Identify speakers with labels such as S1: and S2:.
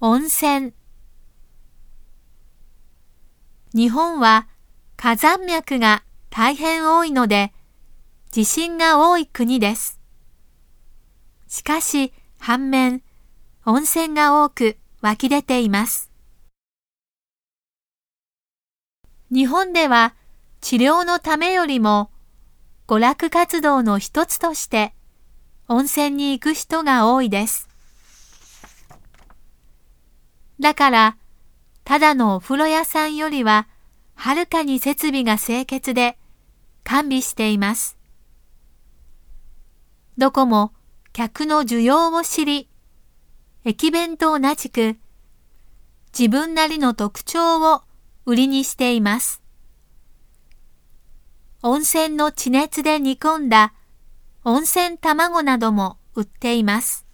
S1: 温泉日本は火山脈が大変多いので地震が多い国です。しかし反面温泉が多く湧き出ています。日本では治療のためよりも娯楽活動の一つとして温泉に行く人が多いです。だから、ただのお風呂屋さんよりは、はるかに設備が清潔で完備しています。どこも客の需要を知り、駅弁と同じく自分なりの特徴を売りにしています。温泉の地熱で煮込んだ温泉卵なども売っています。